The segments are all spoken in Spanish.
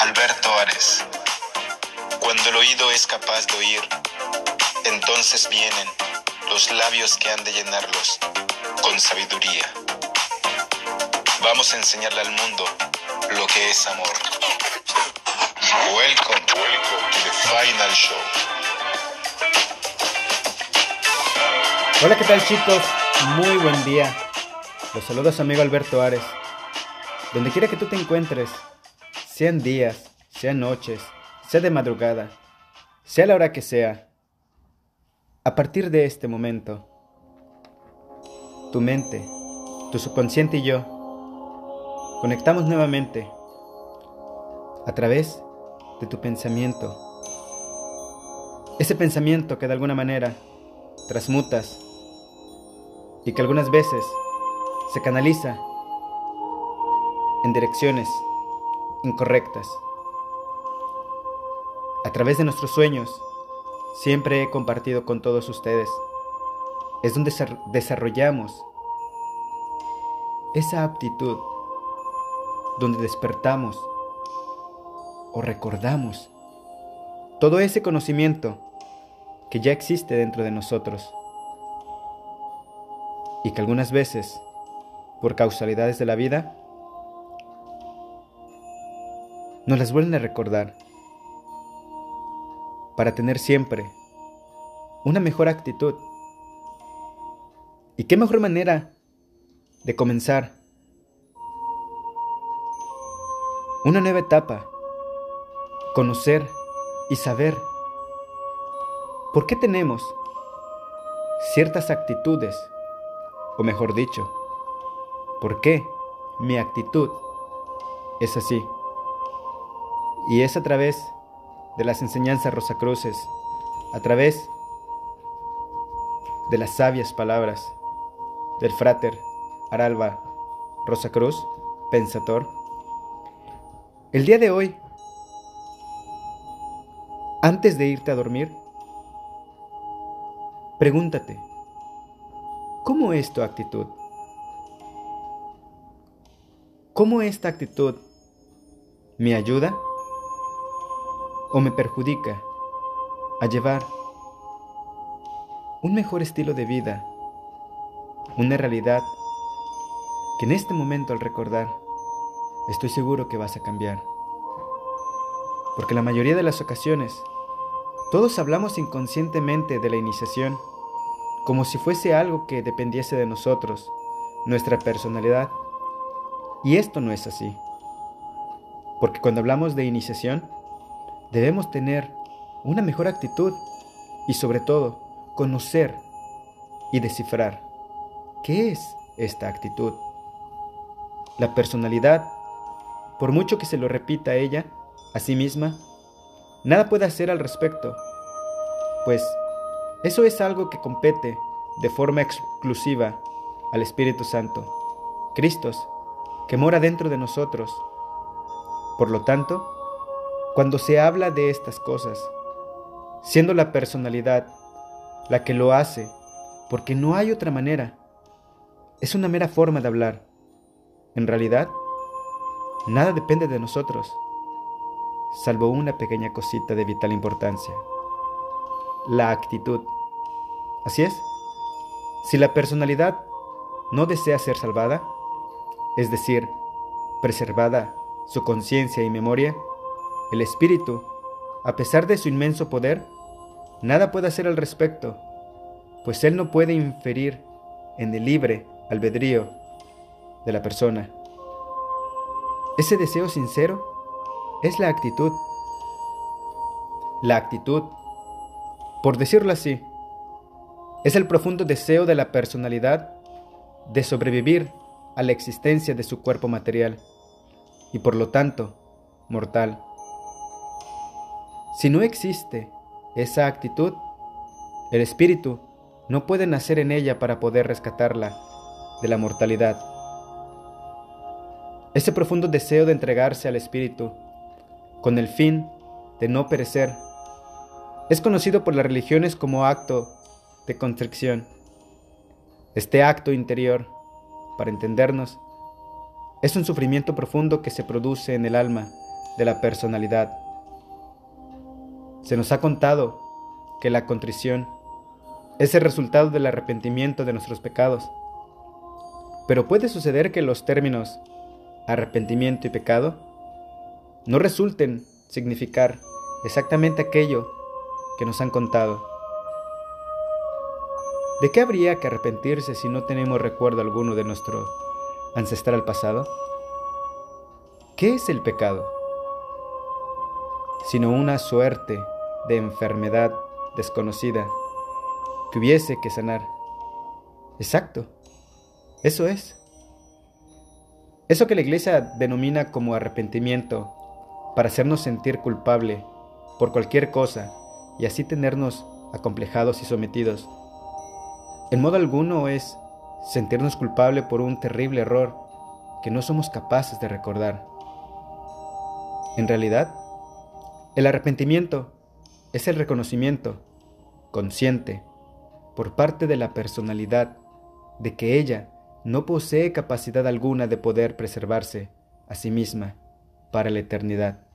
Alberto Ares. Cuando el oído es capaz de oír, entonces vienen los labios que han de llenarlos con sabiduría. Vamos a enseñarle al mundo lo que es amor. Welcome, welcome to the final show. Hola, ¿qué tal chicos? Muy buen día. Los saluda su amigo Alberto Ares. Donde quiera que tú te encuentres, sean días, sean noches, sea de madrugada, sea la hora que sea, a partir de este momento, tu mente, tu subconsciente y yo conectamos nuevamente a través de tu pensamiento. Ese pensamiento que de alguna manera transmutas y que algunas veces se canaliza en direcciones incorrectas. A través de nuestros sueños, siempre he compartido con todos ustedes. Es donde desarrollamos esa aptitud, donde despertamos o recordamos todo ese conocimiento que ya existe dentro de nosotros y que algunas veces, por causalidades de la vida, nos las vuelven a recordar para tener siempre una mejor actitud. ¿Y qué mejor manera de comenzar una nueva etapa? Conocer y saber por qué tenemos ciertas actitudes, o mejor dicho, por qué mi actitud es así. Y es a través de las enseñanzas rosacruces, a través de las sabias palabras del frater Aralba Rosacruz, pensador. El día de hoy, antes de irte a dormir, pregúntate, ¿cómo es tu actitud? ¿Cómo esta actitud me ayuda o me perjudica a llevar un mejor estilo de vida, una realidad que en este momento al recordar estoy seguro que vas a cambiar. Porque la mayoría de las ocasiones todos hablamos inconscientemente de la iniciación como si fuese algo que dependiese de nosotros, nuestra personalidad. Y esto no es así. Porque cuando hablamos de iniciación, debemos tener una mejor actitud y sobre todo conocer y descifrar qué es esta actitud. La personalidad, por mucho que se lo repita a ella, a sí misma, nada puede hacer al respecto, pues eso es algo que compete de forma exclusiva al Espíritu Santo, Cristo, que mora dentro de nosotros. Por lo tanto, cuando se habla de estas cosas, siendo la personalidad la que lo hace, porque no hay otra manera, es una mera forma de hablar. En realidad, nada depende de nosotros, salvo una pequeña cosita de vital importancia, la actitud. Así es, si la personalidad no desea ser salvada, es decir, preservada su conciencia y memoria, el espíritu, a pesar de su inmenso poder, nada puede hacer al respecto, pues él no puede inferir en el libre albedrío de la persona. Ese deseo sincero es la actitud. La actitud, por decirlo así, es el profundo deseo de la personalidad de sobrevivir a la existencia de su cuerpo material y por lo tanto mortal Si no existe esa actitud, el espíritu no puede nacer en ella para poder rescatarla de la mortalidad. Ese profundo deseo de entregarse al espíritu con el fin de no perecer es conocido por las religiones como acto de constricción. Este acto interior, para entendernos, es un sufrimiento profundo que se produce en el alma de la personalidad. Se nos ha contado que la contrición es el resultado del arrepentimiento de nuestros pecados. Pero puede suceder que los términos arrepentimiento y pecado no resulten significar exactamente aquello que nos han contado. ¿De qué habría que arrepentirse si no tenemos recuerdo alguno de nuestro ancestral pasado? ¿Qué es el pecado? Sino una suerte de enfermedad desconocida que hubiese que sanar. Exacto, eso es. Eso que la iglesia denomina como arrepentimiento para hacernos sentir culpable por cualquier cosa y así tenernos acomplejados y sometidos en modo alguno es sentirnos culpable por un terrible error que no somos capaces de recordar. En realidad, el arrepentimiento es el reconocimiento consciente por parte de la personalidad de que ella no posee capacidad alguna de poder preservarse a sí misma para la eternidad.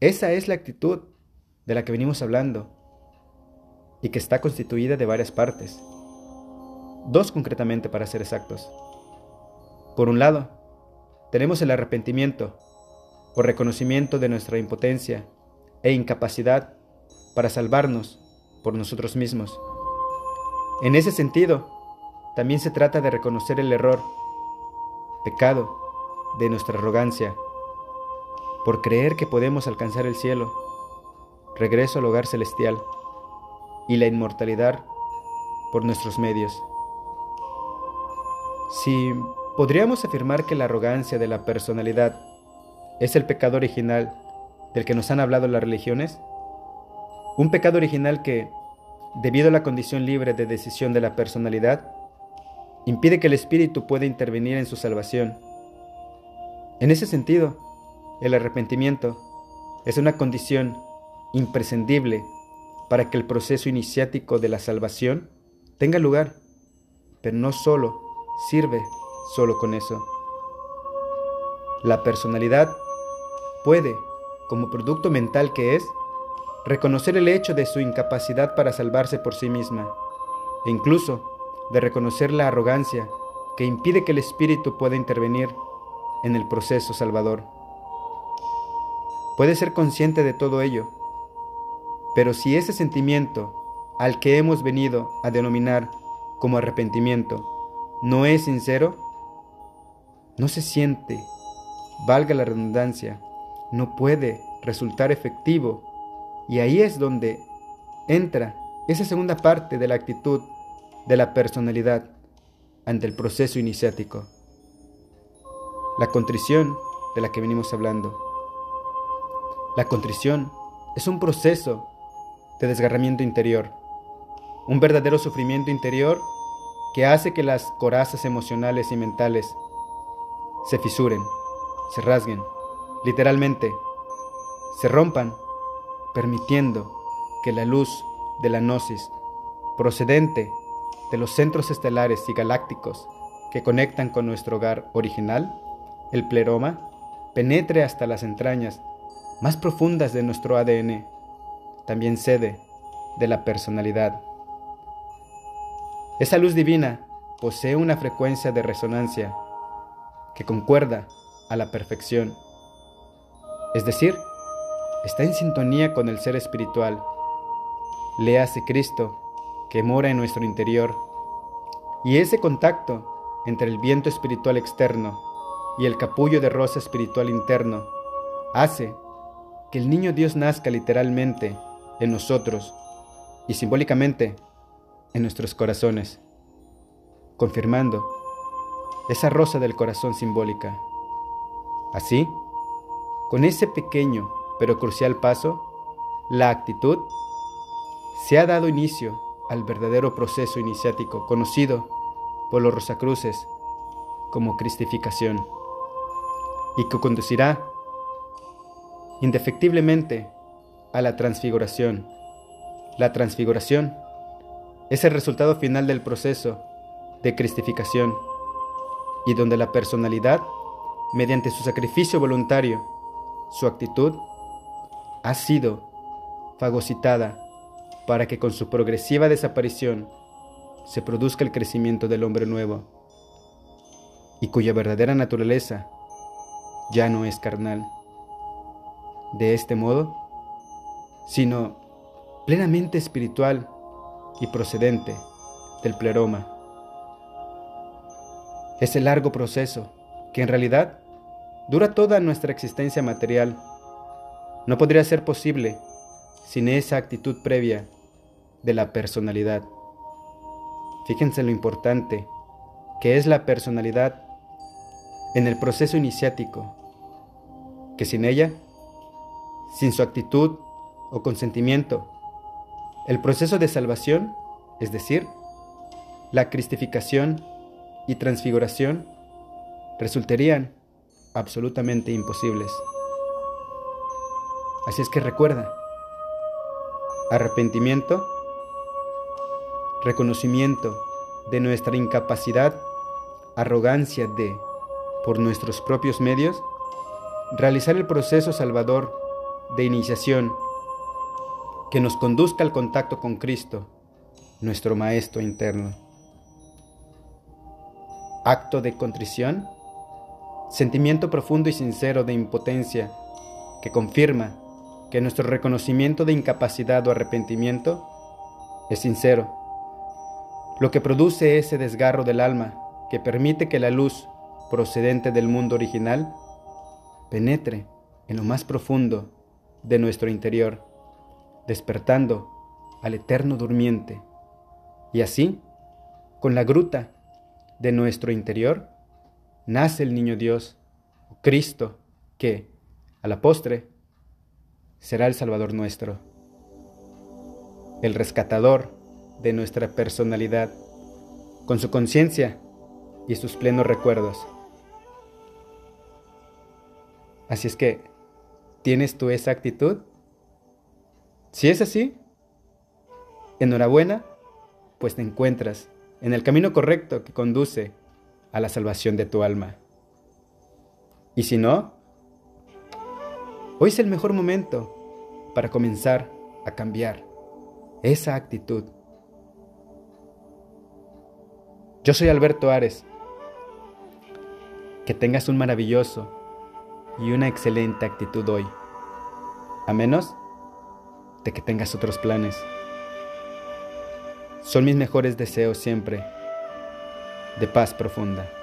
Esa es la actitud de la que venimos hablando y que está constituida de varias partes. Dos concretamente para ser exactos. Por un lado, tenemos el arrepentimiento o reconocimiento de nuestra impotencia e incapacidad para salvarnos por nosotros mismos. En ese sentido, también se trata de reconocer el error, pecado, de nuestra arrogancia, por creer que podemos alcanzar el cielo, regreso al hogar celestial y la inmortalidad por nuestros medios. Si podríamos afirmar que la arrogancia de la personalidad es el pecado original del que nos han hablado las religiones, un pecado original que, debido a la condición libre de decisión de la personalidad, impide que el espíritu pueda intervenir en su salvación. En ese sentido, el arrepentimiento es una condición imprescindible para que el proceso iniciático de la salvación tenga lugar, pero no solo sirve solo con eso. La personalidad puede, como producto mental que es, reconocer el hecho de su incapacidad para salvarse por sí misma, e incluso de reconocer la arrogancia que impide que el Espíritu pueda intervenir en el proceso salvador. Puede ser consciente de todo ello, pero si ese sentimiento al que hemos venido a denominar como arrepentimiento no es sincero, no se siente, valga la redundancia, no puede resultar efectivo. Y ahí es donde entra esa segunda parte de la actitud de la personalidad ante el proceso iniciático. La contrición de la que venimos hablando. La contrición es un proceso de desgarramiento interior, un verdadero sufrimiento interior que hace que las corazas emocionales y mentales se fisuren, se rasguen, literalmente, se rompan, permitiendo que la luz de la gnosis, procedente de los centros estelares y galácticos que conectan con nuestro hogar original, el pleroma, penetre hasta las entrañas más profundas de nuestro ADN también sede de la personalidad. Esa luz divina posee una frecuencia de resonancia que concuerda a la perfección, es decir, está en sintonía con el ser espiritual. Le hace Cristo que mora en nuestro interior y ese contacto entre el viento espiritual externo y el capullo de rosa espiritual interno hace que el niño Dios nazca literalmente en nosotros y simbólicamente en nuestros corazones, confirmando esa rosa del corazón simbólica. Así, con ese pequeño pero crucial paso, la actitud, se ha dado inicio al verdadero proceso iniciático conocido por los Rosacruces como cristificación y que conducirá indefectiblemente a la transfiguración. La transfiguración es el resultado final del proceso de cristificación y donde la personalidad, mediante su sacrificio voluntario, su actitud, ha sido fagocitada para que con su progresiva desaparición se produzca el crecimiento del hombre nuevo y cuya verdadera naturaleza ya no es carnal. De este modo, sino plenamente espiritual y procedente del pleroma. Es el largo proceso que en realidad dura toda nuestra existencia material. No podría ser posible sin esa actitud previa de la personalidad. Fíjense lo importante que es la personalidad en el proceso iniciático, que sin ella, sin su actitud o consentimiento, el proceso de salvación, es decir, la cristificación y transfiguración, resultarían absolutamente imposibles. Así es que recuerda, arrepentimiento, reconocimiento de nuestra incapacidad, arrogancia de, por nuestros propios medios, realizar el proceso salvador de iniciación que nos conduzca al contacto con Cristo, nuestro Maestro interno. Acto de contrición, sentimiento profundo y sincero de impotencia que confirma que nuestro reconocimiento de incapacidad o arrepentimiento es sincero, lo que produce ese desgarro del alma que permite que la luz procedente del mundo original penetre en lo más profundo de nuestro interior, despertando al eterno durmiente. Y así, con la gruta de nuestro interior, nace el niño Dios, Cristo, que, a la postre, será el Salvador nuestro, el rescatador de nuestra personalidad, con su conciencia y sus plenos recuerdos. Así es que, ¿tienes tú esa actitud? Si es así, enhorabuena, pues te encuentras en el camino correcto que conduce a la salvación de tu alma. Y si no, Hoy es el mejor momento para comenzar a cambiar esa actitud. Yo soy Alberto Ares. Que tengas un maravilloso y una excelente actitud hoy. A menos de que tengas otros planes. Son mis mejores deseos siempre de paz profunda.